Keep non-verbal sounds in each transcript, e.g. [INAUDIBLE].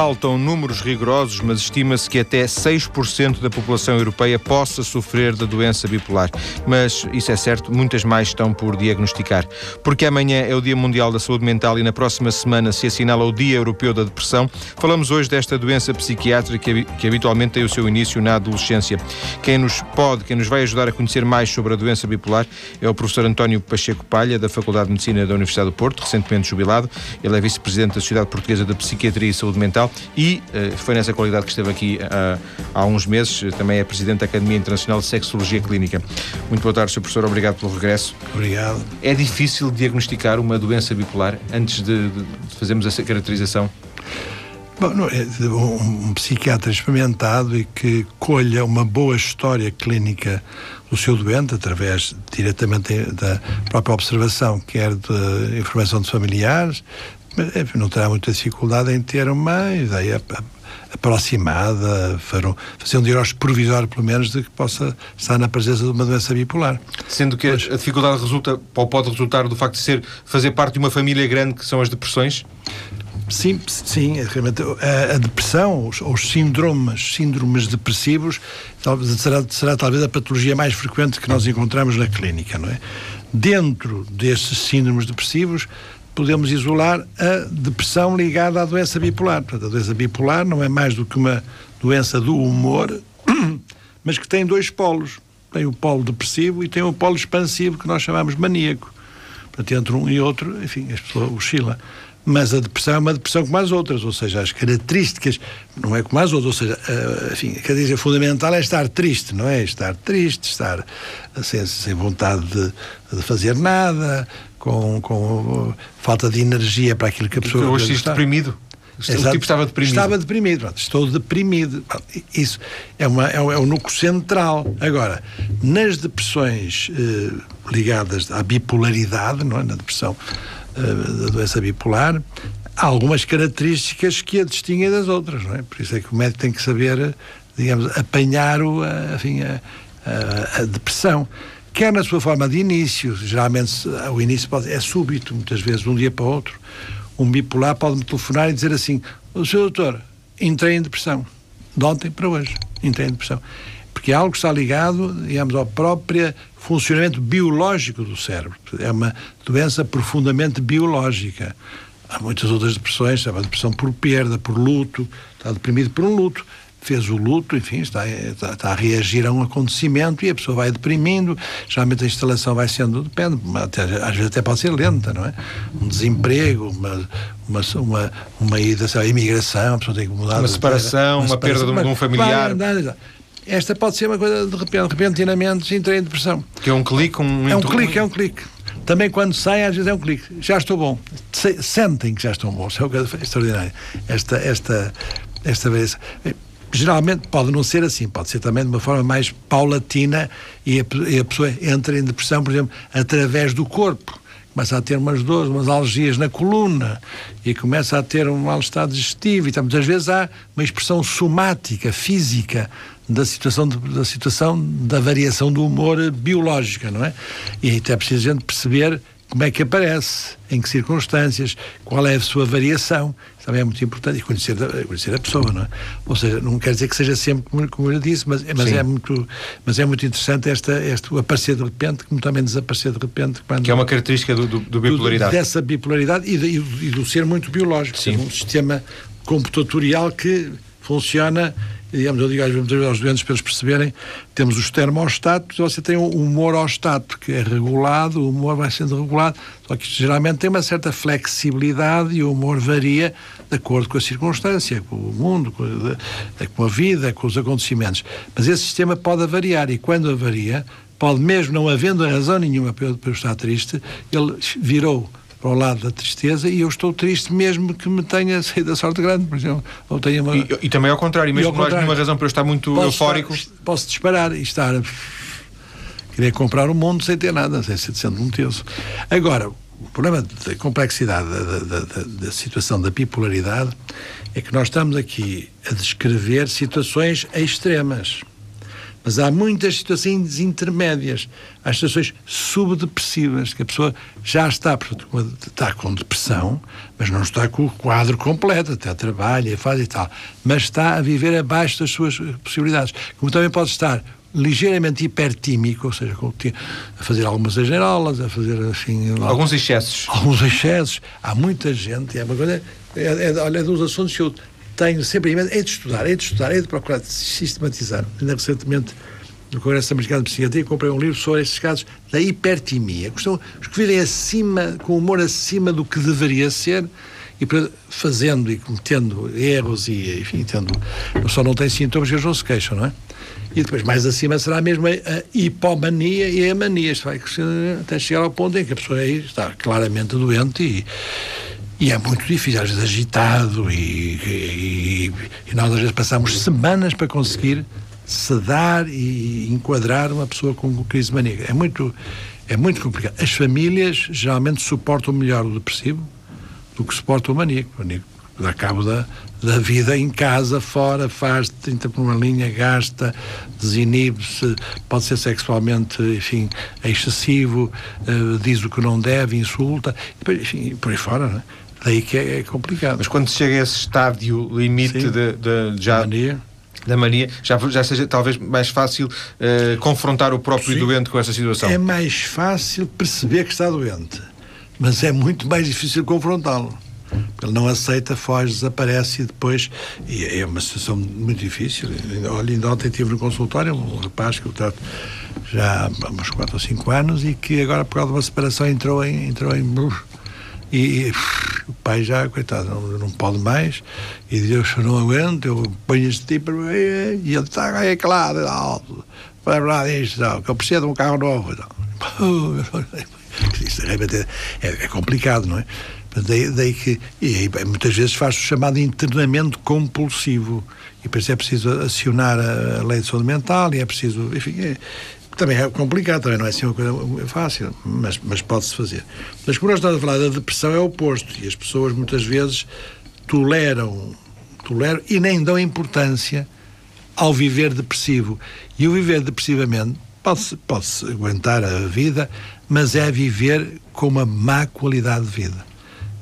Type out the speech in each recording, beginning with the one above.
faltam números rigorosos, mas estima-se que até 6% da população europeia possa sofrer da doença bipolar. Mas isso é certo, muitas mais estão por diagnosticar. Porque amanhã é o Dia Mundial da Saúde Mental e na próxima semana se assinala o Dia Europeu da Depressão, falamos hoje desta doença psiquiátrica que habitualmente tem o seu início na adolescência. Quem nos pode, quem nos vai ajudar a conhecer mais sobre a doença bipolar é o professor António Pacheco Palha, da Faculdade de Medicina da Universidade do Porto, recentemente jubilado. Ele é vice-presidente da Sociedade Portuguesa de Psiquiatria e Saúde Mental e uh, foi nessa qualidade que esteve aqui uh, há uns meses. Também é presidente da Academia Internacional de Sexologia Clínica. Muito boa tarde, Sr. Professor. Obrigado pelo regresso. Obrigado. É difícil diagnosticar uma doença bipolar antes de, de fazermos essa caracterização? Bom, não, é um psiquiatra experimentado e que colha uma boa história clínica do seu doente, através diretamente da própria observação, quer de informação de familiares, não terá muita dificuldade em ter uma ideia aproximada, fazer um diagnóstico provisório, pelo menos, de que possa estar na presença de uma doença bipolar. Sendo que Mas, a dificuldade resulta, ou pode resultar do facto de ser, fazer parte de uma família grande que são as depressões? Sim, sim, realmente a, a depressão, os, os, síndromes, síndromes depressivos, talvez, será, será talvez a patologia mais frequente que nós encontramos na clínica, não é? Dentro desses síndromes depressivos, podemos isolar a depressão ligada à doença bipolar. Portanto, a doença bipolar não é mais do que uma doença do humor, [CLEARS THROAT] mas que tem dois polos. Tem o polo depressivo e tem o polo expansivo, que nós chamamos maníaco. Portanto, entre um e outro, enfim, as pessoas oscila mas a depressão é uma depressão como as outras, ou seja, as características não é como as outras, ou seja, uh, enfim, a característica fundamental é estar triste, não é? Estar triste, estar sem, sem vontade de, de fazer nada, com, com falta de energia para aquilo que a pessoa... Hoje está deprimido. Exato. O tipo estava deprimido. Estava deprimido. Estou deprimido. Isso é, uma, é, o, é o núcleo central. Agora, nas depressões eh, ligadas à bipolaridade, não é? na depressão eh, da doença bipolar, há algumas características que a distinguem das outras, não é? Por isso é que o médico tem que saber, digamos, apanhar o, a, enfim, a, a, a depressão quer na sua forma de início, geralmente o início pode, é súbito, muitas vezes, de um dia para o outro. Um bipolar pode-me telefonar e dizer assim: O seu doutor, entrei em depressão. De ontem para hoje, entrei em depressão. Porque é algo que está ligado, digamos, ao próprio funcionamento biológico do cérebro. É uma doença profundamente biológica. Há muitas outras depressões, a depressão por perda, por luto, está deprimido por um luto fez o luto, enfim, está, está, está, a reagir a um acontecimento e a pessoa vai deprimindo. Geralmente a instalação vai sendo, depende, até, às vezes até pode ser lenta, não é? Um desemprego, uma, uma, uma, uma ida, a imigração, a pessoa tem que mudar. Uma separação, uma, uma separação, perda de um, familiar. Vai, esta pode ser uma coisa de repente, repentinamente entrei em depressão. Que é um clique, um É um clique, é um clique. Também quando saem, às vezes é um clique. Já estou bom. Sentem que já estão bons. É uma coisa extraordinária. Esta, esta, esta vez. Geralmente pode não ser assim, pode ser também de uma forma mais paulatina e a, e a pessoa entra em depressão, por exemplo, através do corpo começa a ter umas dores, umas alergias na coluna e começa a ter um mal-estar digestivo e muitas vezes há uma expressão somática, física da situação, de, da situação da variação do humor biológica, não é? E até é preciso a gente perceber como é que aparece, em que circunstâncias, qual é a sua variação. Também é muito importante. E conhecer, conhecer a pessoa, não é? Ou seja, não quer dizer que seja sempre como, como eu disse, mas, mas, é, muito, mas é muito interessante esta, este, o aparecer de repente, como também desaparecer de repente. Quando, que é uma característica do, do, do bipolaridade. Do, dessa bipolaridade e, de, e, do ser muito biológico. Sim. É um sistema computatorial que funciona digamos, eu digo às vezes aos doentes para eles perceberem, temos os termostatos, você tem um humorostato que é regulado, o humor vai sendo regulado, só que geralmente tem uma certa flexibilidade e o humor varia de acordo com a circunstância, com o mundo, com a, vida, com os acontecimentos. Mas esse sistema pode variar e quando varia, pode mesmo não havendo razão nenhuma para eu estar triste, ele virou para o lado da tristeza e eu estou triste mesmo que me tenha saído a sorte grande, por exemplo. Ou tenha uma... e, e também ao contrário, mesmo que não haja nenhuma razão para eu estar muito posso eufórico. Estar, posso disparar e estar. Querer comprar o mundo sem ter nada, sem ser sendo um teso. Agora, o problema da complexidade da, da, da, da, situação da bipolaridade é que nós estamos aqui a descrever situações extremas. Mas há muitas situações intermédias. Há situações subdepressivas, que a pessoa já está, está com depressão, mas não está com o quadro completo, até trabalha, faz e tal. Mas está a viver abaixo das suas possibilidades. Como também pode estar ligeiramente hipertímico, ou seja, a fazer algumas exagerolas, a fazer assim. Alguns excessos. Alguns excessos. Há muita gente, é uma coisa. É, é, olha, é dos assuntos que eu tenho sempre em mente, é de estudar, é de estudar, é de procurar sistematizar. Ainda recentemente, no Congresso Americano de Psiquiatria, comprei um livro sobre estes casos da hipertimia. Os que vivem acima, com humor acima do que deveria ser, e fazendo e cometendo erros e, enfim, tendo, só não tem sintomas que eles não se queixam, não é? E depois, mais acima, será mesmo a, a hipomania e a mania. Isto vai crescer até chegar ao ponto em que a pessoa aí está claramente doente e, e é muito difícil, às vezes agitado, e, e, e nós às vezes passamos semanas para conseguir sedar e enquadrar uma pessoa com crise maníaca. É muito, é muito complicado. As famílias geralmente suportam melhor o depressivo do que suportam o maníaco. O maníaco dá cabo da, da vida em casa, fora, faz 30 por uma linha, gasta, desinibe-se, pode ser sexualmente, enfim, excessivo, uh, diz o que não deve, insulta, enfim, por aí fora, não é? Daí que é, é, complicado. Mas quando chega a esse estádio limite Sim, de, de, já... Mania da mania, já, já seja talvez mais fácil uh, confrontar o próprio Sim, doente com essa situação. É mais fácil perceber que está doente, mas é muito mais difícil confrontá-lo. Ele não aceita, foge, desaparece e depois. E é uma situação muito difícil. Olha, ainda ontem tive no consultório um rapaz que eu trato já há uns 4 ou 5 anos e que agora, por causa de uma separação, entrou em. Entrou em e, e o pai já, coitado, não, não pode mais. E Deus, eu não aguento, eu ponho este tipo. E ele está aí, claro, alto. Para lá disto, que eu preciso de um carro novo. [LAUGHS] Isso é, é, é complicado, não é? Daí, daí que, e muitas vezes faz o chamado internamento compulsivo. E por isso é preciso acionar a lei de saúde mental e é preciso. Enfim, é, também é complicado, também não é assim uma coisa fácil, mas, mas pode-se fazer. Mas como nós estamos a falar da depressão, é o oposto. E as pessoas muitas vezes toleram, toleram e nem dão importância ao viver depressivo. E o viver depressivamente pode-se pode aguentar a vida, mas é viver com uma má qualidade de vida.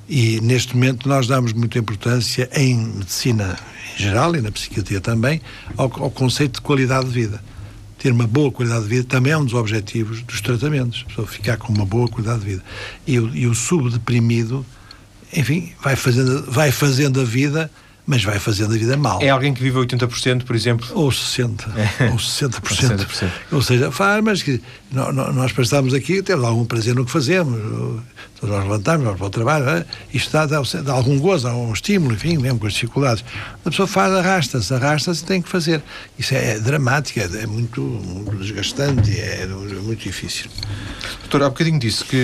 E neste momento nós damos muita importância em medicina em geral e na psiquiatria também ao, ao, conceito de qualidade de vida. Ter uma boa qualidade de vida também é um dos objetivos dos tratamentos, a pessoa ficar com uma boa qualidade de vida. E, o, e o subdeprimido, enfim, vai fazendo, vai fazendo a vida mas vai fazendo a vida mal. É alguém que vive 80%, por exemplo? Ou 60%. É. Ou 60%. 60%. Ou seja, faz, mas nós passamos aqui, temos algum prazer no que fazemos. Nós levantamos, vamos para o trabalho, é? isto dá, dá, dá, algum gozo, dá um estímulo, enfim, mesmo com as dificuldades. A pessoa faz, arrasta-se, arrasta-se e tem que fazer. Isso é, é dramático, é, é muito, muito, desgastante, é, é, muito difícil. Doutor, há bocadinho disse que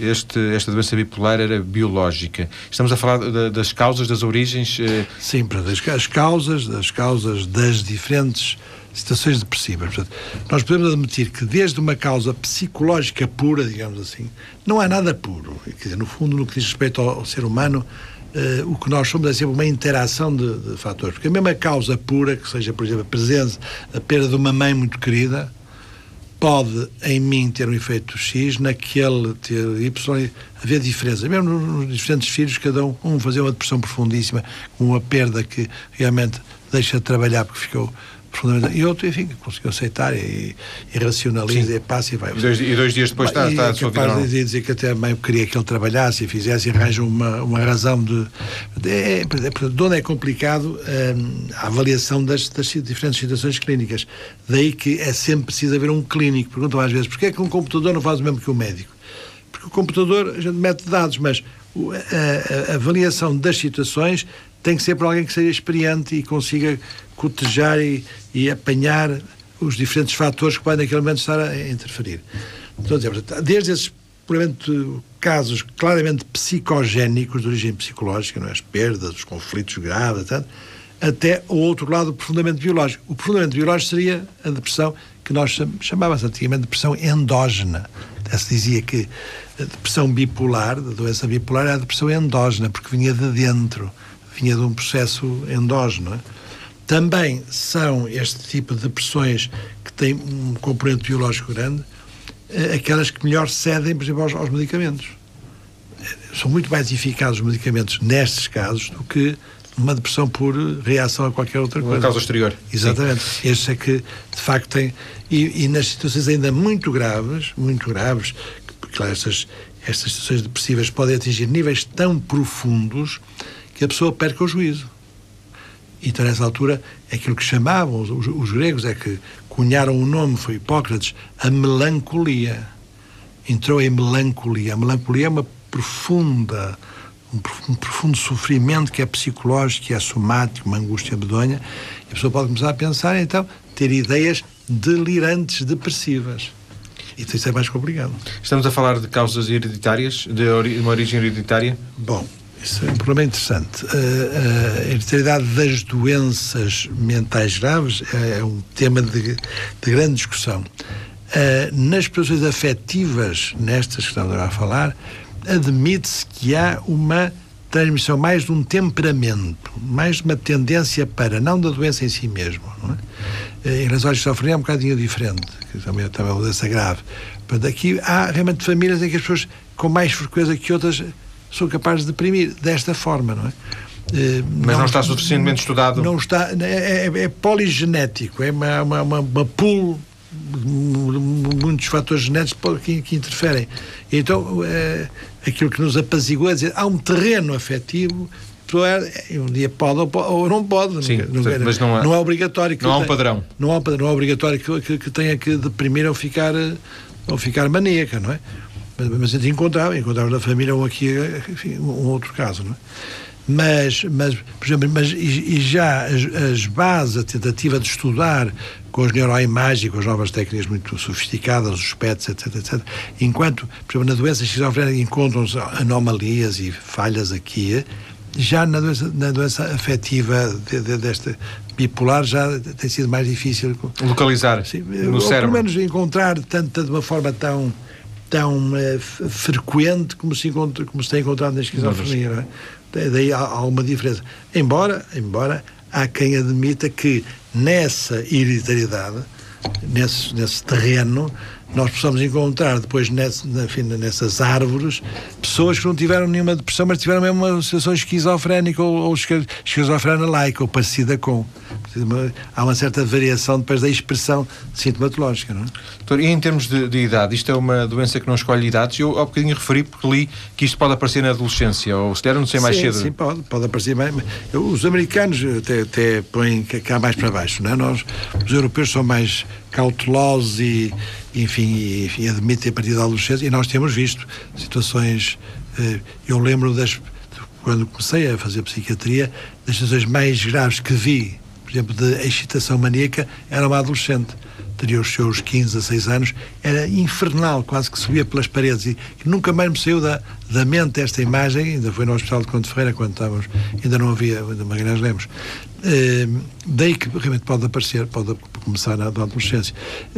eh, este, esta doença bipolar era biológica. Estamos a falar de, das causas, das origens. Eh... Sim, as causas, das causas das diferentes situações depressivas. Portanto, nós podemos admitir que desde uma causa psicológica pura, digamos assim, não há nada puro. Quer dizer, no fundo, no que diz respeito ao, ao ser humano, uh, o que nós somos é sempre uma interação de, de, fatores. Porque a mesma causa pura, que seja, por exemplo, a presença, a perda de uma mãe muito querida, pode em mim ter um efeito X, naquele ter Y, haver diferença. Mesmo nos diferentes filhos, cada um, um fazer uma depressão profundíssima, com uma perda que realmente deixa de trabalhar porque ficou profundamente. E outro, enfim, conseguiu aceitar e, e racionaliza Sim. e passa e vai. E dois, e dois dias depois está, está a sua vida capaz de dizer que até meio queria que ele trabalhasse e fizesse e arranja uma, uma razão de. de, é, de onde é complicado hum, a avaliação das, das diferentes situações clínicas. Daí que é sempre preciso haver um clínico. Perguntam às vezes porquê é que um computador não faz o mesmo que o médico? O computador a gente mete dados, mas a, a, a avaliação das situações tem que ser por alguém que seja experiente e consiga cotejar e, e apanhar os diferentes fatores que podem naquele momento estar a interferir. Então, desde esses casos claramente psicogénicos, de origem psicológica, não é? as perdas, os conflitos graves, etc., até o outro lado profundamente biológico. O profundamente biológico seria a depressão que nós chamávamos antigamente de depressão endógena. Se dizia que a depressão bipolar, a doença bipolar, era a depressão endógena, porque vinha de dentro vinha de um processo endógeno. É? também são este tipo de depressões que têm um componente biológico grande, eh, aquelas que melhor cedem, por exemplo, aos, aos medicamentos. São muito mais eficazes os medicamentos nestes casos do que uma depressão por reação a qualquer outra coisa. Uma causa exterior. Exatamente. Sim. Este é que, de facto, tem. E, e, nas situações ainda muito graves, muito graves, claro, estas, estas situações depressivas podem atingir níveis tão profundos que a pessoa perca o juízo. Então, nessa altura, aquilo que chamavam os, os, os gregos é que cunharam o nome, foi Hipócrates, a melancolia. Entrou em melancolia. A melancolia é uma profunda um, profundo sofrimento que é psicológico, que é somático, uma angústia medonha, e a pessoa pode começar a pensar, então, ter ideias delirantes, depressivas. Então isso é mais complicado. Estamos a falar de causas hereditárias, de uma origem hereditária? Bom, isso é um problema interessante. A, a hereditariedade das doenças mentais graves é, é um tema de, de grande discussão. nas pessoas afetivas, nestas que estamos a falar, admite-se que há uma transmissão mais de um temperamento, mais de uma tendência para, não da doença em si mesmo. É? Eh, em relação à esquizofrenia é um bocadinho diferente, que também, também é uma doença grave. Portanto, aqui há realmente famílias em que as pessoas, com mais frequência que outras, são capazes de deprimir desta forma, não é? Eh, Mas não, não está suficientemente estudado? Não está, é, é, é poligenético, é uma, uma, uma, uma pool muitos fatores genéticos que, que interferem. Então, é, aquilo que nos apazigou é dizer há um terreno afetivo é, um dia pode ou, não pode. Sim, não, mas não, é, não é obrigatório. Que não há um padrão. Não há, não é obrigatório que, que, que, tenha que deprimir ou ficar, ou ficar maníaca, não é? Mas, mas a gente encontrava, encontrava na família um aqui, enfim, um outro caso, não é? Mas, mas, por exemplo, mas, e, e já as, as, bases, a tentativa de estudar com as neuroimagens, com as novas técnicas muito sofisticadas, os PETs, etc, etc, enquanto, por exemplo, na doença esquizofrénica encontram-se anomalias e falhas aqui, já na doença, na doença afetiva de, de, desta bipolar já tem sido mais difícil localizar sim, no ou cérebro. pelo menos encontrar tanto de uma forma tão tão uh, frequente como se encontra como se tem encontrado na esquizofrenia, não é? Daí há, há uma diferença. Embora, embora há quem admita que nessa hereditariedade, nesse, nesse terreno, nós possamos encontrar depois nesse, nessas árvores pessoas que não tiveram nenhuma depressão, mas tiveram mesmo uma situação esquizofrénica ou, ou esquizofrena-like, ou parecida com. Há uma certa variação depois da expressão sintomatológica, não é? Doutor, e em termos de, de, idade, isto é uma doença que não escolhe idades? Eu há bocadinho referi porque li que isto pode aparecer na adolescência, ou se der, não sei mais sim, cedo. Sim, pode, pode aparecer mais. Os americanos até, até põem cá mais para baixo, não é? Nós, os europeus, são mais cautelosos e, enfim, e, admitem a partir da adolescência, e nós temos visto situações. Eh, eu lembro das. Quando comecei a fazer psiquiatria, das situações mais graves que vi, por exemplo, de excitação maníaca, era uma adolescente teria os seus 15 a 6 anos, era infernal, quase que subia pelas paredes e nunca mais me saiu da, da mente esta imagem, ainda foi no Hospital de Conde Ferreira, quando estávamos, ainda não havia ainda Magalhães Lemos. Uh, daí que realmente pode aparecer, pode começar na, adolescência.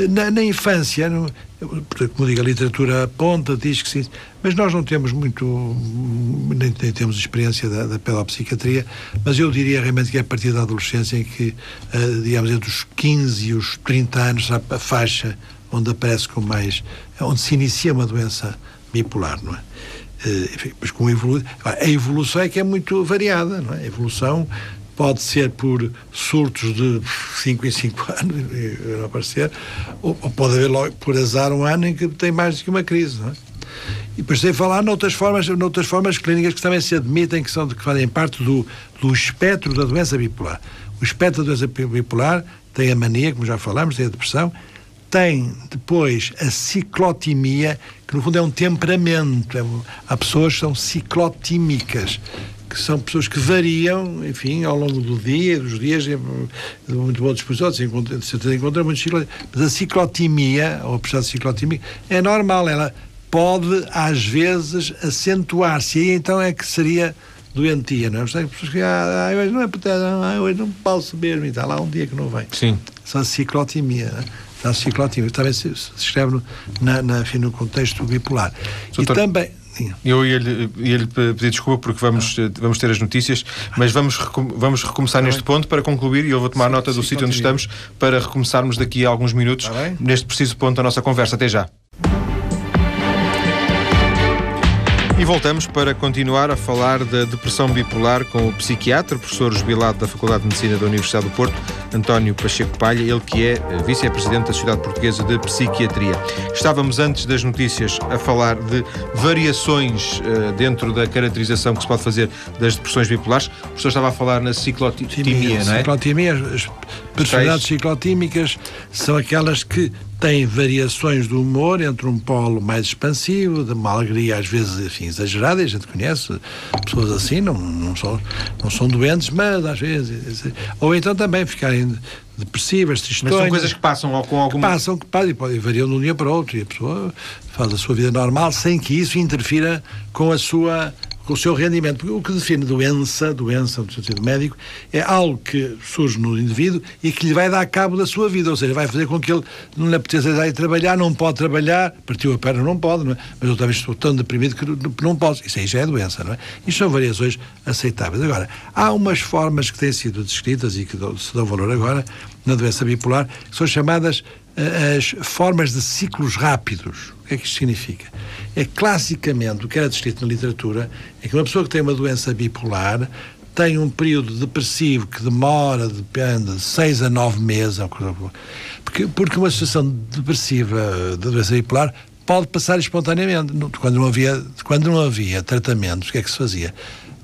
Na, na infância, no, como digo, a literatura aponta, diz que sim, mas nós não temos muito, nem, nem temos experiência da, da pedopsiquiatria, mas eu diria realmente que é a partir da adolescência em que, uh, digamos, entre os 15 e os 30 anos, a faixa onde aparece com mais, onde se inicia uma doença bipolar, não é? Uh, enfim, mas com evolu a evolução é que é muito variada, não é? A evolução pode ser por surtos de 5 em 5 [LAUGHS] anos, não aparecer, ou, ou, pode haver logo, por azar um ano em que tem mais do que uma crise, não é? E depois sem falar noutras formas, noutras formas clínicas que também se admitem que, são, que fazem parte do, do espectro da doença bipolar. O espectro da doença bipolar tem a mania, como já falámos, tem a depressão, tem depois a ciclotimia, que no fundo é um temperamento. É, há pessoas que são ciclotímicas, que são pessoas que variam, enfim, ao longo do dia, dos dias, de muito boa disposição, se encontra, se encontra muito ciclotimia. Mas a ciclotimia, ou a pressão ciclotímica, é normal, ela pode, às vezes, acentuar-se, e então é que seria doentia, não é? Tem pessoas que, ah, hoje não é porque ah, hoje não posso mesmo, e está lá um dia que não vem. Sim. São a ciclotimia, a ciclotimia, também se, se escreve no, na, na, enfim, no contexto bipolar. Doutor... E também Eu ia-lhe ia pedir desculpa porque vamos, ah. vamos ter as notícias, mas vamos, vamos recomeçar neste bem. ponto para concluir e eu vou tomar sim, nota do sim, sítio onde estamos para recomeçarmos daqui a alguns minutos neste preciso ponto da nossa conversa. Até já. E voltamos para continuar a falar da depressão bipolar com o psiquiatra, professor jubilado da Faculdade de Medicina da Universidade do Porto, António Pacheco Palha, ele que é eh, vice-presidente da Sociedade Portuguesa de Psiquiatria. Estávamos antes das notícias a falar de variações uh, dentro da caracterização que se pode fazer das depressões bipolares. O professor estava a falar na ciclotimia, não é? Ciclotimia, as personalidades ciclotímicas são aquelas que tem variações do humor entre um polo mais expansivo, de uma alegria às vezes enfim, exagerada, e a gente conhece pessoas assim, não, não, são, não são doentes, mas às vezes. Ou então também ficarem depressivas, tristonhas. Mas são coisas que passam ou com alguma... Que passam, que passam, e podem variar de um dia para o outro, e a pessoa faz a sua vida normal sem que isso interfira com a sua com o seu rendimento. Porque o que define doença, doença no sentido médico, é algo que surge no indivíduo e que lhe vai dar cabo da sua vida, ou seja, vai fazer com que ele não lhe apeteça ir trabalhar, não pode trabalhar, partiu a perna, não pode, não é? mas outra vez estou tão deprimido que não posso. Isso aí já é doença, não é? Isto são variações aceitáveis. Agora, há umas formas que têm sido descritas e que se dão valor agora na doença bipolar, que são chamadas as formas de ciclos rápidos. O que é que isto significa? É classicamente, o que era descrito na literatura, é que uma pessoa que tem uma doença bipolar tem um período depressivo que demora, depende, de 6 a 9 meses, porque, porque uma situação depressiva da doença bipolar pode passar espontaneamente. Quando não havia, quando não havia tratamentos, o que é que se fazia?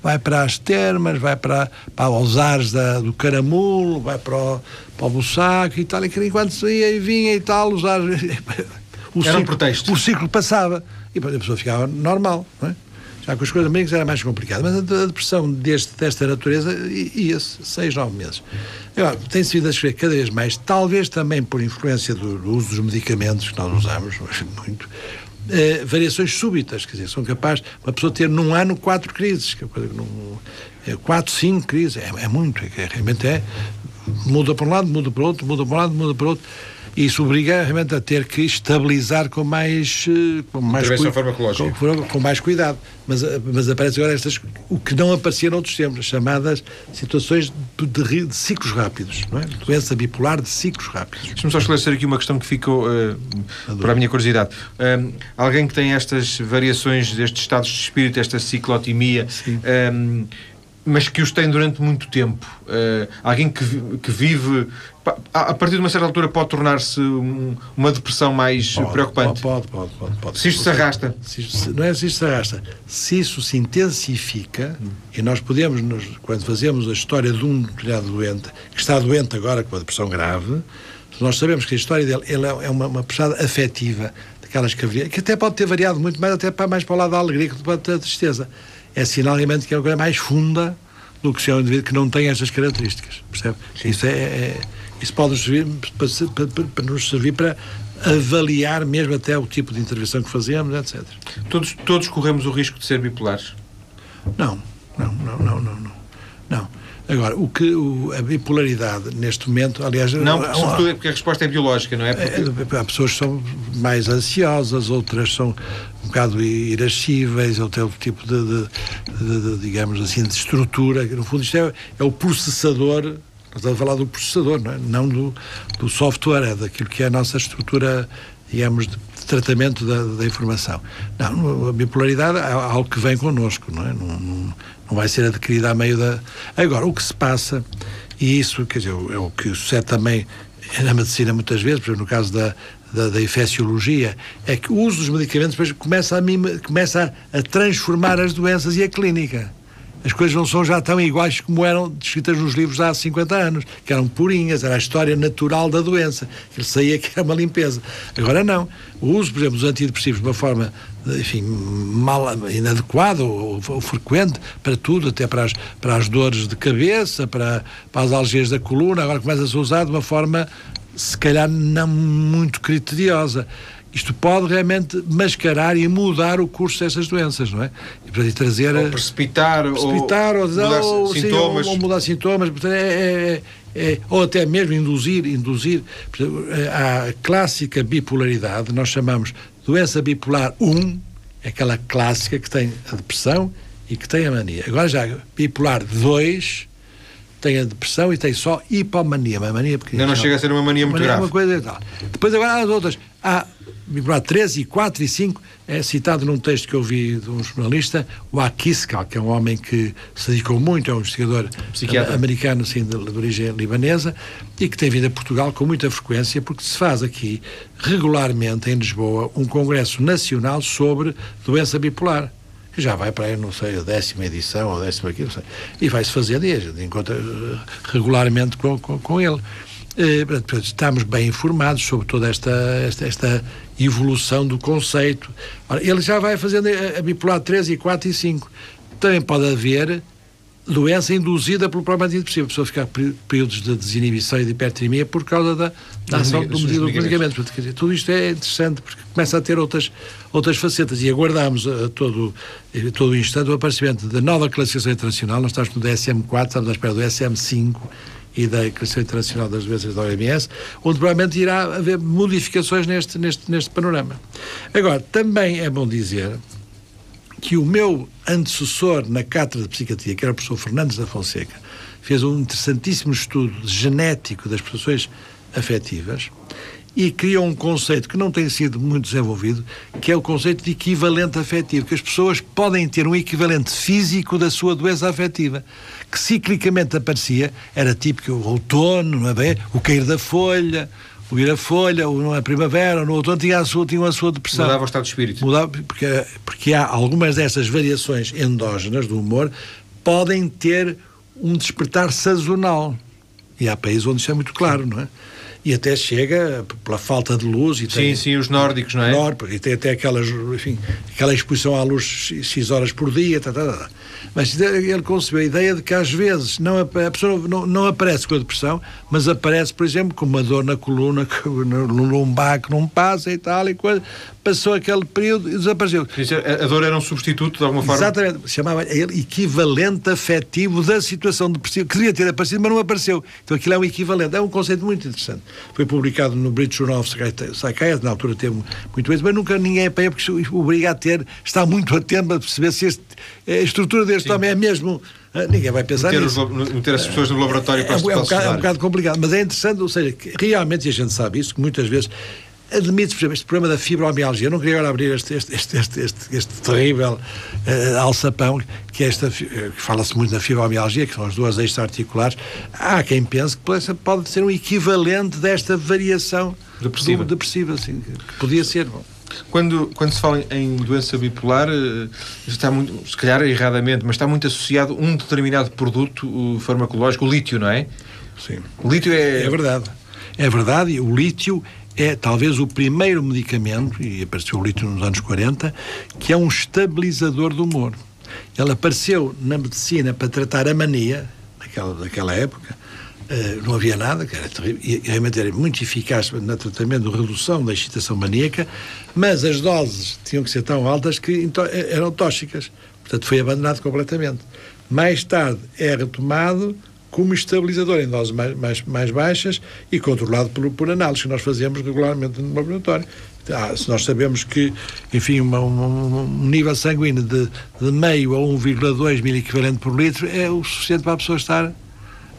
Vai para as termas, vai para, para os ares da, do caramulo, vai para o, para o bussaco e tal, e enquanto saía e vinha e tal, os ares. [LAUGHS] O Era ciclo, um pretexto. O ciclo passava e a pessoa ficava normal, não é? Já com as coisas médicas era mais complicado. Mas a depressão deste, desta natureza ia-se seis, nove meses. Agora, tem-se vindo a escrever cada vez mais, talvez também por influência do, do uso dos medicamentos que nós usamos [LAUGHS] muito, eh, variações súbitas, quer dizer, são capazes uma pessoa ter num ano quatro crises, que é num, é, quatro, cinco crises, é, é muito, é, realmente é, muda para um lado, muda para o outro, muda para um lado, muda para o outro. Isso obriga realmente a ter que estabilizar com mais eh, com mais farmacológica. Com, com, mais cuidado. Mas, eh, mas aparece agora estas o que não aparecia noutros tempos, chamadas situações de, de, de ciclos rápidos, não é? Doença bipolar de ciclos rápidos. Deixa-me só esclarecer aqui uma questão que ficou uh, para a minha curiosidade. Um, alguém que tem estas variações destes estados de espírito, esta ciclotimia, um, mas que os tem durante muito tempo. Uh, alguém que, que vive. A partir de uma certa altura pode tornar-se um, uma depressão mais pode, preocupante? Pode, pode, pode, pode. Se isto se arrasta? Se isto, não é se isto se arrasta. Se isso se intensifica, hum. e nós podemos, nos, quando fazemos a história de um determinado doente, que está doente agora com uma depressão grave, nós sabemos que a história dele ele é uma, uma pessoa afetiva, daquelas que, que até pode ter variado muito mais, até para mais para o lado da alegria que da tristeza é sinal realmente que é uma coisa mais funda do que se é um indivíduo que não tem estas características. Percebe? Isso, é, é, isso pode nos servir para, para, para, nos servir para avaliar mesmo até o tipo de intervenção que fazemos, etc. Todos, todos corremos o risco de ser bipolares? Não, não, não, não, não. não. não. Agora, o que o, a bipolaridade neste momento, aliás. Não, porque, sobretudo é porque a resposta é biológica, não é? Porque... É, há pessoas que são mais ansiosas, outras são um bocado irascíveis, ou outro tipo de, de, de, de, digamos assim, de estrutura. No fundo, isto é, é o processador. Nós estamos a falar do processador, não, é? não do, do software, é daquilo que é a nossa estrutura, digamos, de tratamento da, da informação. Não, a bipolaridade é algo que vem connosco, não é? Não, não, não vai ser adquirida a meio da. Agora, o que se passa, e isso, quer dizer, é o que sucede também na medicina muitas vezes, por exemplo, no caso da, da, da infecciologia, é que o uso dos medicamentos depois começa a, começa a, a transformar as doenças e a clínica as coisas não são já tão iguais como eram descritas nos livros há 50 anos, que eram purinhas, era a história natural da doença. Ele saía que era uma limpeza. Agora não. O uso, por exemplo, dos antidepressivos de uma forma, enfim, mal, inadequada ou, ou, frequente para tudo, até para as, para as dores de cabeça, para, para as alergias da coluna, agora começa-se a usar de uma forma, se calhar, não muito criteriosa. Isto pode realmente mascarar e mudar o curso dessas doenças, não é? E para trazer. Ou precipitar, precipitar ou, mudar ou, sintomas. Sim, ou, ou, mudar sintomas. É, é, é, ou até mesmo induzir, induzir a clássica bipolaridade, nós chamamos doença bipolar 1, é aquela clássica que tem a depressão e que tem a mania. Agora já bipolar 2 tem a depressão e tem só hipomania. Uma mania porque Ainda não chega a ser uma mania muito mania grave. É uma coisa e tal. Depois agora há as outras. Há bipolar 3 e 4 e 5 é citado num texto que eu vi de um jornalista, o Akiskal, que é um homem que se dedicou muito, é um investigador Psiquiatra. americano sim, de, de, origem libanesa e que tem vindo a Portugal com muita frequência porque se faz aqui regularmente em Lisboa um congresso nacional sobre doença bipolar que já vai para aí, não sei, a décima edição ou a décima aqui, não sei, e vai-se a gente encontra eh, regularmente com, com, com ele. Eh, estamos bem informados sobre toda esta, esta, esta evolução do conceito. Ora, ele já vai fazendo a, a bipolar 3 e 4 e 5. Também pode haver doença induzida pelo próprio antidepressivo. A pessoa ficar períodos de desinibição e de hipertremia por causa da, da ação do medicamento. Portanto, tudo isto é interessante porque começa a ter outras, outras facetas e aguardamos a, todo, a todo o instante o aparecimento da nova classificação internacional. Nós estamos no DSM-4, estamos à espera do DSM-5 e da Classificação Internacional das Doenças da OMS, onde provavelmente irá haver modificações neste, neste, neste panorama. Agora, também é bom dizer que o meu antecessor na cátedra de psiquiatria, que era o professor Fernandes da Fonseca, fez um interessantíssimo estudo genético das percepções afetivas e criou um conceito que não tem sido muito desenvolvido, que é o conceito de equivalente afetivo, que as pessoas podem ter um equivalente físico da sua doença afetiva, que ciclicamente aparecia, era típico o outono, não é bem? o cair da folha, o ir a folha, ou na primavera, ou no outono, tinha a sua, tinha a sua depressão. Mudava o estado de espírito. Mudava, porque, porque há algumas dessas variações endógenas do humor podem ter um despertar sazonal. E há países onde isso é muito claro, não é? E até chega pela falta de luz. E sim, tem, sim, os nórdicos, não é? Nórdico, e tem até aquelas, enfim, aquela exposição à luz X horas por dia, tá, tá, tá. Mas ele concebeu a ideia de que às vezes não, a pessoa não, não aparece com a depressão, mas aparece, por exemplo, com uma dor na coluna, [LAUGHS] no lombar que não passa e tal, e coisa. Passou aquele período e desapareceu. A dor era um substituto, de alguma forma? Exatamente. Chamava ele equivalente afetivo da situação depressiva, que devia ter aparecido, mas não apareceu. Então aquilo é um equivalente. É um conceito muito interessante. Foi publicado no British Journal of Psychiatry, na altura teve muito bem, mas nunca ninguém apanha, porque obriga a ter, está muito atento a perceber se este, a estrutura deste Sim. homem é mesmo. Ah, ninguém vai pensar meter nisso. Os, meter as pessoas no laboratório é, para, é, é, um bocado, é um bocado complicado, mas é interessante, ou seja, realmente, e a gente sabe isso, que muitas vezes admite, por exemplo, este problema da fibromialgia. Eu não queria agora abrir este, este, este, este, este, este terrível uh, alçapão, que é esta, que fala-se muito na fibromialgia, que são as duas extra-articulares. Há quem pense que pode, ser um equivalente desta variação depressiva, depressiva assim, que podia ser. Bom. Quando, quando se fala em doença bipolar, eh, está muito, se calhar erradamente, mas está muito associado um determinado produto farmacológico, o lítio, não é? Sim. O lítio é. É verdade. É verdade, o lítio é talvez o primeiro medicamento, e apareceu o lítio nos anos 40, que é um estabilizador do humor. Ele apareceu na medicina para tratar a mania, naquela época, uh, não havia nada, que era terrível, e realmente era muito eficaz no tratamento de redução da excitação maníaca, mas as doses tinham que ser tão altas que eh, eram tóxicas. Portanto, foi abandonado completamente. Mais tarde é retomado como estabilizador em doses mais, mais, mais baixas e controlado por, por análise que nós fazemos regularmente no laboratório. Ah, se nós sabemos que, enfim, uma, um, um, nível sanguíneo de, de meio a 1,2 mil equivalente por litro é o suficiente para a pessoa estar,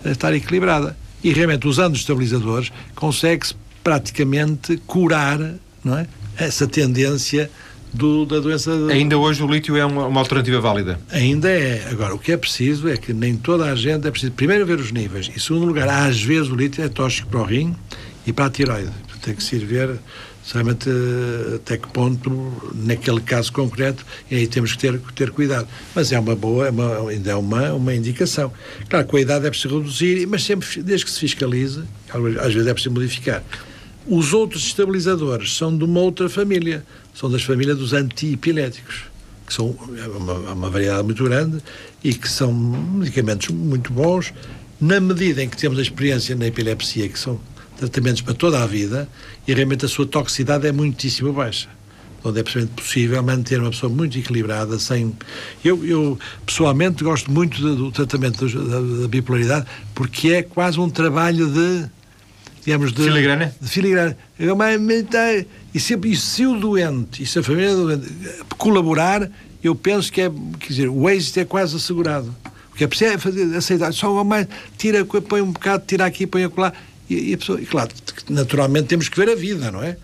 estar equilibrada. E realmente, usando estabilizadores, consegue-se praticamente curar não é, essa tendência do, da doença. Ainda hoje o lítio é uma, uma, alternativa válida? Ainda é. Agora, o que é preciso é que nem toda a gente é preciso, primeiro, ver os níveis e, segundo lugar, às vezes o lítio é tóxico para o rim e para a tiroide. Tem que se ir ver sabemos até que ponto, naquele caso concreto, e aí temos que ter, ter cuidado. Mas é uma boa, é uma, ainda é uma, uma indicação. Claro, com a idade é preciso reduzir, mas sempre, desde que se fiscalize, às vezes é preciso modificar. Os outros estabilizadores são de uma outra família, são das famílias dos antiepiléticos, que são é uma, uma variedade muito grande e que são medicamentos muito bons, na medida em que temos a experiência na epilepsia, que são tratamentos para toda a vida, e realmente a sua toxicidade é muitíssimo baixa. Onde é absolutamente possível manter uma pessoa muito equilibrada, sem. Eu, eu pessoalmente gosto muito do, tratamento da bipolaridade, porque é quase um trabalho de digamos, de filigrana. De filigrana. E, sempre, e se o doente e se a família do doente colaborar, eu penso que é, quer dizer, o êxito é quase assegurado. O que é preciso é fazer, aceitar. Só o mais, tira, põe um bocado, tira aqui, põe acolá. E, e a pessoa, e claro, naturalmente temos que ver a vida, não é?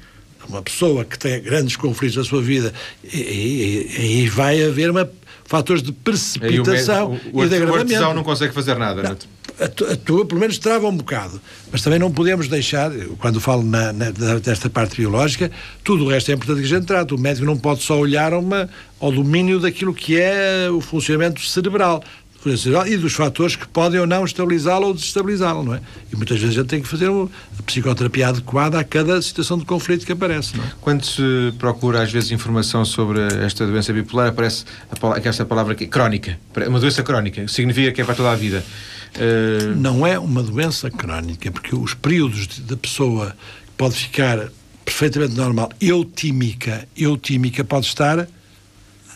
Uma pessoa que tem grandes conflitos na sua vida, aí vai haver uma, fatores de precipitação o, o, e de agravamento. O artesão não consegue fazer nada. Não, a, a tua, pelo menos, trava um bocado. Mas também não podemos deixar, quando falo na, na, desta parte biológica, tudo o resto é importante que a gente trate. O médico não pode só olhar uma, ao domínio daquilo que é o funcionamento cerebral e dos fatores que podem ou não estabilizá-lo ou desestabilizá-lo, não é? E muitas vezes a gente tem que fazer a psicoterapia adequada a cada situação de conflito que aparece, não é? Quando se procura, às vezes, informação sobre esta doença bipolar, aparece a, esta palavra aqui, crónica. Uma doença crónica. Significa que é para toda a vida. Uh... Não é uma doença crónica, porque os períodos da pessoa pode ficar perfeitamente normal, eutímica, eutímica pode estar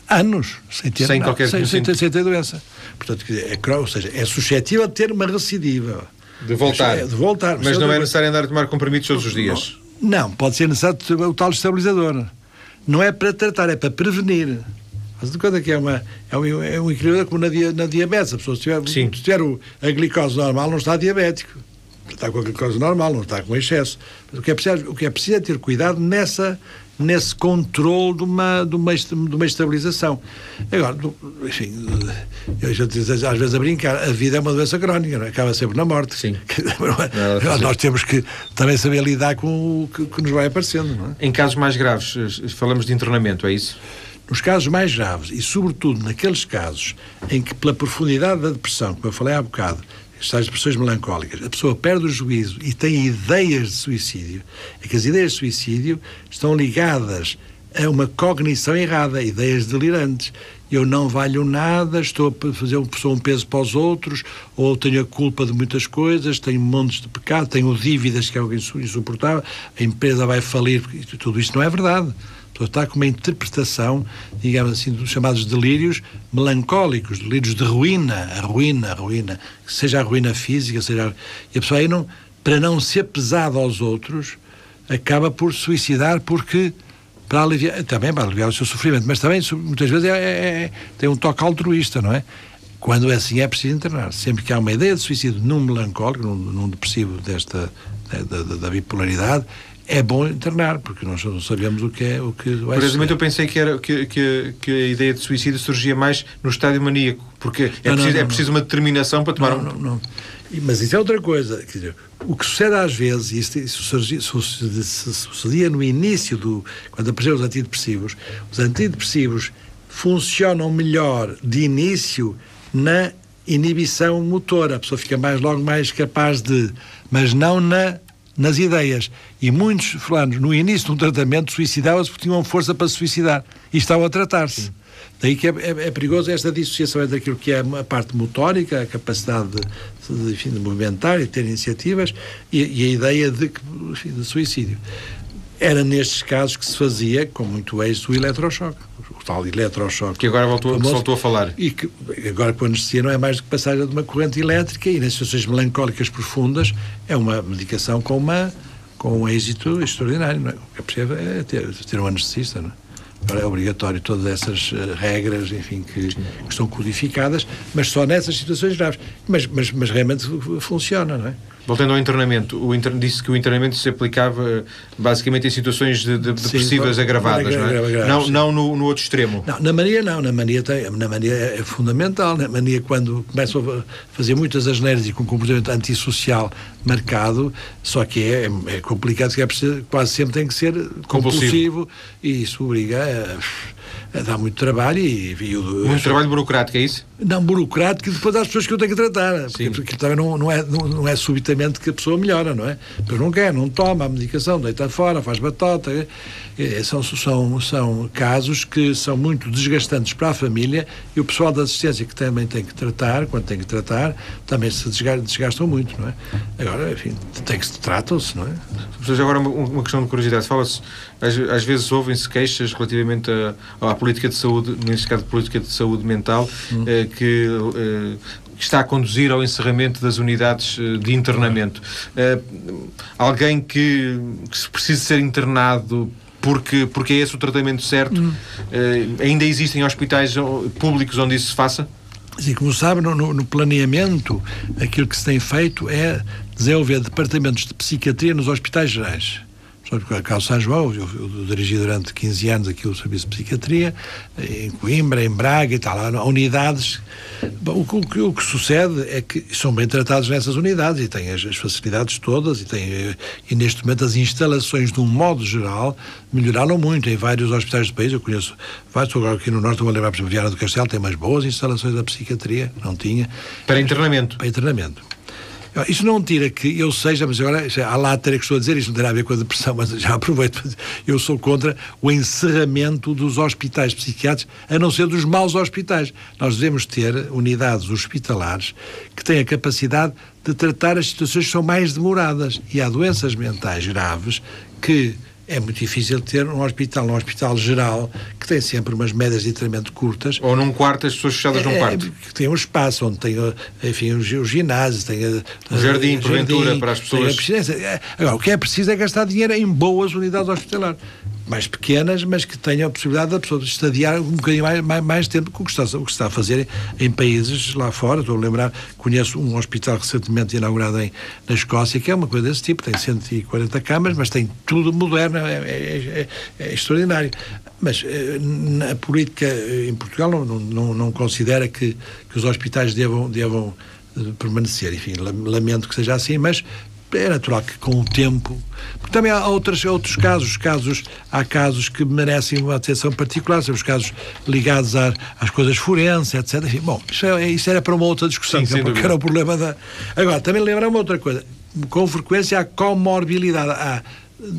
anos sem ter, sem, qualquer sem, sem, ter, sem ter doença. Portanto, é, ou seja, é suscetível de ter uma recidiva. De voltar. É, de voltar. Mas não é necessário andar a tomar comprimidos todos os dias? Não, pode ser necessário o tal estabilizador. Não é para tratar, é para prevenir. Mas de conta que é, uma, é, um, é um equilíbrio como na, dia, na diabetes. A pessoa, se tiver, se tiver o, a glicose normal, não está diabético. Está com a glicose normal, não está com excesso. Mas o que é preciso, o que é, preciso é ter cuidado nessa nesse controle de uma, de uma, de uma estabilização. Agora, enfim, eu já diz, às vezes a brincar, a vida é uma doença crónica, não é? acaba sempre na morte. Sim. [LAUGHS] É? Nós temos que também saber lidar com o que, que nos vai aparecendo. É? Em casos mais graves, falamos de internamento, é isso? Nos casos mais graves, e sobretudo naqueles casos em que, pela profundidade da depressão, como eu falei há bocado, estas depressões melancólicas, a pessoa perde o juízo e tem ideias de suicídio, é que as ideias de suicídio estão ligadas a uma cognição errada, ideias delirantes. Eu não valho nada, estou a fazer um, sou um peso para os outros, ou tenho a culpa de muitas coisas, tenho montes de pecado, tenho dívidas que é insuportável, a empresa vai falir, tudo isto não é verdade. Portanto, está com uma interpretação, digamos assim, dos chamados delírios melancólicos, delírios de ruína, a ruína, a ruína, seja a ruína física, seja. E a pessoa aí, não, para não ser pesado aos outros, acaba por suicidar porque. Para aliviar, também para aliviar o seu sofrimento, mas também muitas vezes é, é, é, tem um toque altruísta, não é? Quando é assim é preciso internar. Sempre que há uma ideia de suicídio num melancólico, num, num depressivo desta, da, da, da bipolaridade, é bom internar, porque nós não sabemos o que é o que vai Curiosamente eu pensei que, era, que, que, que, a ideia de suicídio surgia mais no estádio maníaco, porque é, não, preciso, não, não, é preciso uma determinação para tomar não, um... Não, não. Mas isso é outra coisa. Quer dizer, o que sucede às vezes, e isso, isso sucedia no início, do, quando apareceram os antidepressivos, os antidepressivos funcionam melhor de início na inibição motora. A pessoa fica mais logo mais capaz de... Mas não na nas ideias. E muitos fulanos, no início de um tratamento, suicidavam-se porque tinham força para se suicidar e estavam a tratar-se. Daí que é, é, é, perigoso esta dissociação entre aquilo que é a parte motórica, a capacidade de, de, enfim, de movimentar e ter iniciativas, e, e a ideia de, enfim, de suicídio. Era nestes casos que se fazia, com muito êxito, o eletrochoque. O tal eletrochoque. Que agora voltou, famoso, voltou a falar. E que agora com a anestesia não é mais do que passagem de uma corrente elétrica e nas situações melancólicas profundas é uma medicação com, uma, com um êxito extraordinário. Não é? O que é preciso é ter, ter um anestesista. Não é? Agora é obrigatório todas essas uh, regras, enfim, que, que, estão codificadas, mas só nessas situações graves. Mas, mas, mas realmente funciona, não é? Voltando ao internamento, o inter... disse que o internamento se aplicava basicamente em situações de, de depressivas sim, agravadas, não, é? não, não no, no, outro extremo. Não, na mania não, na mania, tem, na mania é fundamental, na mania quando começam a fazer muitas asneiras e com comportamento antissocial marcado, só que é, é complicado, que é preciso, quase sempre tem que ser compulsivo, compulsivo e isso obriga a dá muito trabalho e... e muito trabalho burocrático, é isso? Não, burocrático e depois há pessoas que eu tenho que tratar. Porque, porque também não, não, é, não, não, é subitamente que a pessoa melhora, não é? Porque não quer, não toma a medicação, deita fora, faz batota. É, é, são, são, são casos que são muito desgastantes para a família e o pessoal da assistência que também tem que tratar, quando tem que tratar, também se desgastam muito, não é? Agora, enfim, tem que se tratam-se, não é? Mas agora uma, uma questão de curiosidade. Fala-se, às, às, vezes ouvem-se queixas relativamente à política de saúde, neste caso política de saúde mental, hum. eh, que eh, está a conduzir ao encerramento das unidades uh, de internamento. Uh, alguém que, que precisa ser internado porque, porque é esse o tratamento certo, hum. ainda existem hospitais públicos onde isso se faça? Sim, como sabe, no, no, planeamento, aquilo que se tem feito é desenvolver departamentos de psiquiatria nos hospitais gerais. Por caso São João, eu, eu, dirigi durante 15 anos aqui o serviço de psiquiatria, em Coimbra, em Braga e tal, há unidades. Bom, o, que, o, que sucede é que são bem tratados nessas unidades e têm as, as facilidades todas e, têm, e neste momento as instalações, de um modo geral, melhoraram muito em vários hospitais do país. Eu conheço vários, agora aqui no Norte, vou lembrar, por exemplo, Viana do Castelo, tem umas boas instalações da psiquiatria, não tinha. Para internamento? Para internamento. Isso não tira que eu seja, mas agora há lá ter que estou a dizer, isto não tem a ver com a depressão, mas já [LAUGHS] aproveito. Eu sou contra o encerramento dos hospitais psiquiátricos, a não ser dos maus hospitais. Nós devemos ter unidades hospitalares que têm a capacidade de tratar as situações que são mais demoradas. E há doenças mentais graves que é muito difícil ter um hospital, um hospital geral, que tem sempre umas médias de tratamento curtas. Ou num quarto, as pessoas fechadas num é, quarto. Que tem um espaço onde tem, enfim, os, os ginásios, tem a, um jardim, porventura, para as pessoas. É, agora, o que é preciso é gastar dinheiro em boas unidades hospitalares mais pequenas, mas que tenham a possibilidade da pessoa estadiar um bocadinho mais, mais, mais tempo que o que, está, o que está a fazer em países lá fora. Estou a lembrar, conheço um hospital recentemente inaugurado em, na Escócia, que é uma coisa desse tipo, tem 140 camas, mas tem tudo moderno, é, é, é, é extraordinário. Mas eh, a política em Portugal não, não, não considera que, que os hospitais devam, devam eh, permanecer. Enfim, lamento que seja assim, mas é natural que com o tempo. Porque também há outros, outros casos, casos, há casos que merecem uma atenção particular, são os casos ligados às coisas forenses, etc. Enfim, bom, isso, é, isso, era para uma outra discussão, Sim, porque era o problema da. Agora, também lembrar uma outra coisa. Com frequência há comorbilidade, há,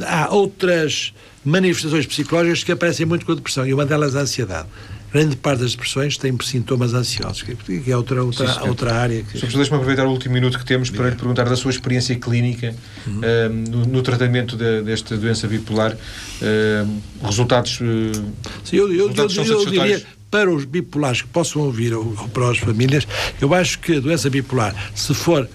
há outras manifestações psicológicas que aparecem muito com a depressão, e uma delas é a ansiedade grande parte das depressões tem sintomas ansiosos, que é outra, outra, Sim, outra área. Que... Sr. deixe-me aproveitar o último minuto que temos para lhe perguntar da sua experiência clínica uhum. uh, no, no, tratamento de, desta doença bipolar. Uh, resultados, uh, Sim, eu, eu, resultados eu, eu, eu diria, para os bipolares que possam ouvir ou, ou para as famílias, eu acho que a doença bipolar, se for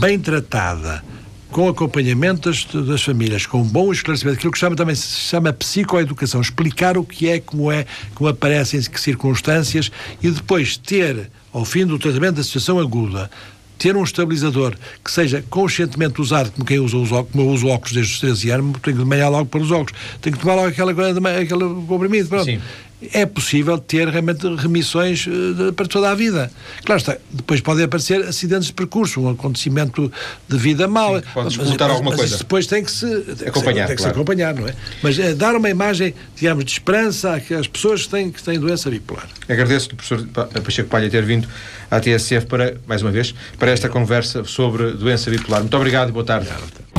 bem tratada, com acompanhamento das, das, famílias, com um bom esclarecimento, aquilo que chama, também se chama psicoeducação, explicar o que é, como é, como aparece, em que circunstâncias, e depois ter, ao fim do tratamento da situação aguda, ter um estabilizador que seja conscientemente usado, como quem usa os óculos, como eu uso óculos desde os 13 anos, tenho que de manhã logo para os óculos, tenho que tomar logo aquela, aquele comprimido, pronto. Sim é possível ter realmente remissões uh, para toda a vida. Claro está, depois podem aparecer acidentes de percurso, um acontecimento de vida mau. Sim, pode mas, alguma mas coisa. depois tem que se acompanhar, tem que claro. se acompanhar, não é? Mas é, dar uma imagem, digamos, de esperança às pessoas que têm, que têm doença bipolar. Agradeço-lhe, professor Pacheco Palha, ter vindo à TSF para, mais uma vez, para esta conversa sobre doença bipolar. Muito obrigado e boa tarde. Obrigado.